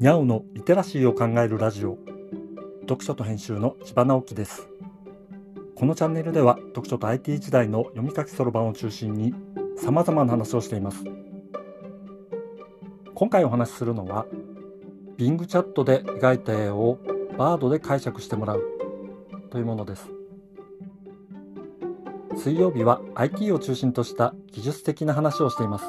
にゃおのリテラシーを考えるラジオ。読書と編集の千葉直樹です。このチャンネルでは読書と IT 時代の読み書きそろばんを中心に様々な話をしています。今回お話しするのは Bing チャットで描いた絵をバードで解釈してもらうというものです。水曜日は IT を中心とした技術的な話をしています。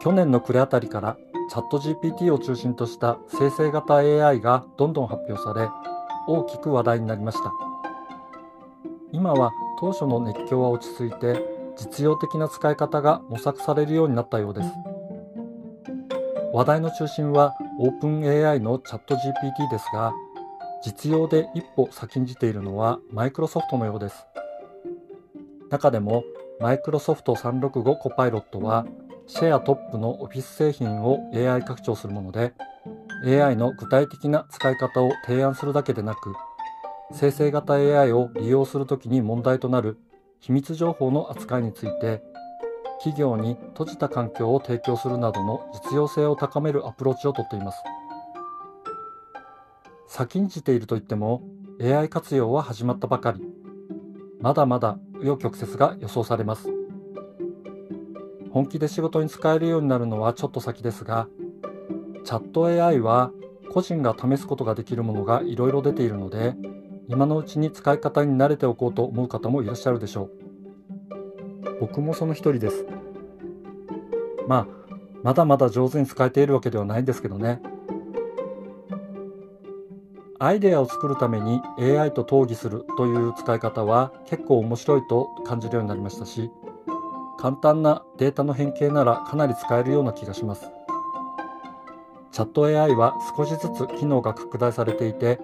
去年の暮れあたりからチャット GPT を中心とした生成型 AI がどんどん発表され大きく話題になりました。今は当初の熱狂は落ち着いて実用的な使い方が模索されるようになったようです。話題の中心は OpenAI のチャット GPT ですが実用で一歩先んじているのはマイクロソフトのようです。中でもマイクロソフト365コパイロットはシェアトップのオフィス製品を AI 拡張するもので AI の具体的な使い方を提案するだけでなく生成型 AI を利用するときに問題となる秘密情報の扱いについて企業に閉じた環境を提供するなどの実用性を高めるアプローチをとっています。先んじていると言っても AI 活用は始まったばかり。まだまだ紆余曲折が予想されます。本気で仕事に使えるようになるのはちょっと先ですが、チャット AI は個人が試すことができるものがいろいろ出ているので、今のうちに使い方に慣れておこうと思う方もいらっしゃるでしょう。僕もその一人です。まあ、まだまだ上手に使えているわけではないんですけどね。アイデアを作るために AI と討議するという使い方は結構面白いと感じるようになりましたし、簡単なデータの変形ならかなり使えるような気がします。チャット AI は少しずつ機能が拡大されていて、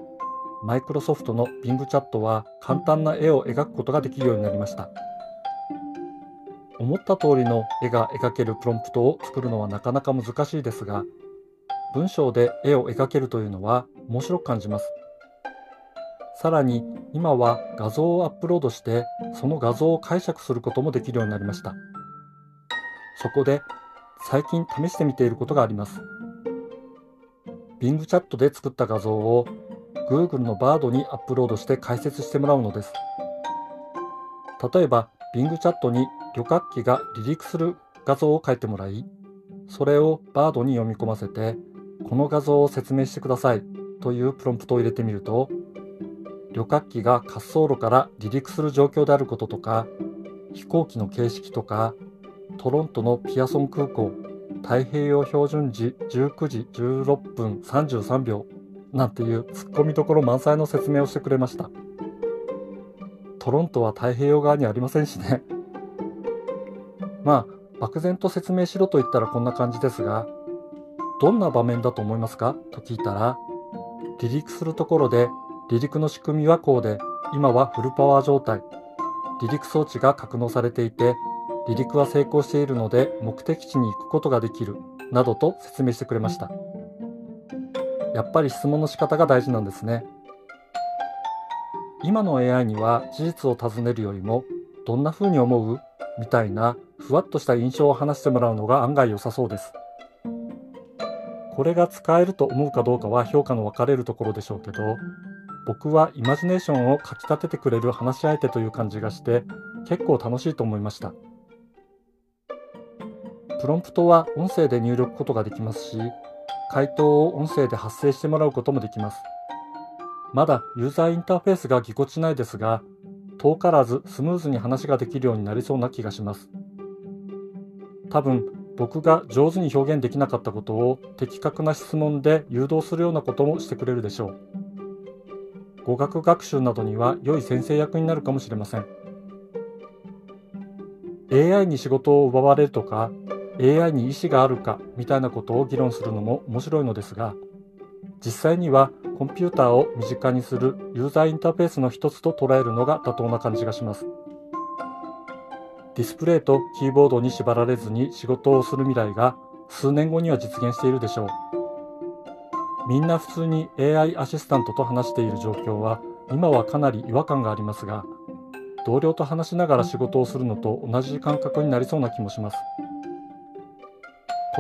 マイクロソフトの Bing チャットは簡単な絵を描くことができるようになりました。思った通りの絵が描けるプロンプトを作るのはなかなか難しいですが、文章で絵を描けるというのは面白く感じます。さらに今は画像をアップロードしてその画像を解釈することもできるようになりました。そこで最近試してみていることがあります。Bing チャットで作った画像を Google の Bard にアップロードして解説してもらうのです。例えば Bing チャットに旅客機が離陸する画像を書いてもらい、それを Bard に読み込ませて、この画像を説明してくださいというプロンプトを入れてみると、旅客機が滑走路から離陸する状況であることとか、飛行機の形式とか、トロントのピアソン空港、太平洋標準時19時16分33秒なんていう突っ込みどころ満載の説明をしてくれました。トロントは太平洋側にありませんしね。まあ、漠然と説明しろと言ったらこんな感じですが、どんな場面だと思いますか？と聞いたら、離陸するところで離陸の仕組みはこうで、今はフルパワー状態。離陸装置が格納されていて、離陸は成功しているので目的地に行くことができる、などと説明してくれました。やっぱり質問の仕方が大事なんですね。今の AI には事実を尋ねるよりも、どんな風に思う？みたいなふわっとした印象を話してもらうのが案外良さそうです。これが使えると思うかどうかは評価の分かれるところでしょうけど、僕はイマジネーションをかき立ててくれる話し相手という感じがして結構楽しいと思いました。プロンプトは音声で入力ことができますし、回答を音声で発生してもらうこともできます。まだユーザーインターフェースがぎこちないですが、遠からずスムーズに話ができるようになりそうな気がします。多分僕が上手に表現できなかったことを的確な質問で誘導するようなこともしてくれるでしょう。語学学習などには良い先生役になるかもしれません。AI に仕事を奪われるとか、AI に意思があるかみたいなことを議論するのも面白いのですが、実際にはコンピューターを身近にするユーザーインターフェースの一つと捉えるのが妥当な感じがします。ディスプレイとキーボードに縛られずに仕事をする未来が数年後には実現しているでしょう。みんな普通に AI アシスタントと話している状況は今はかなり違和感がありますが同僚と話しながら仕事をするのと同じ感覚になりそうな気もします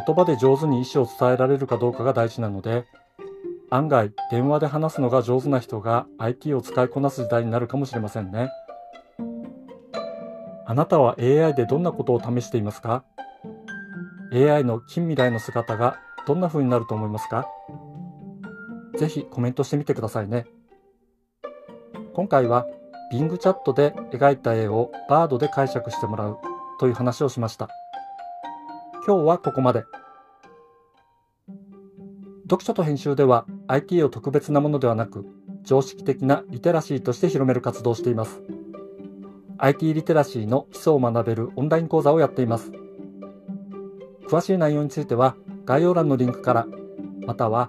言葉で上手に意思を伝えられるかどうかが大事なので、案外電話で話すのが上手な人が IT を使いこなす時代になるかもしれませんね。あなたは AI でどんなことを試していますか ?AI の近未来の姿がどんな風になると思いますか？ぜひコメントしてみてくださいね。今回は Bing チャットで描いた絵をバードで解釈してもらうという話をしました。今日はここまで。読書と編集では IT を特別なものではなく常識的なリテラシーとして広める活動をしています。IT リテラシーの基礎を学べるオンライン講座をやっています。詳しい内容については概要欄のリンクからまたは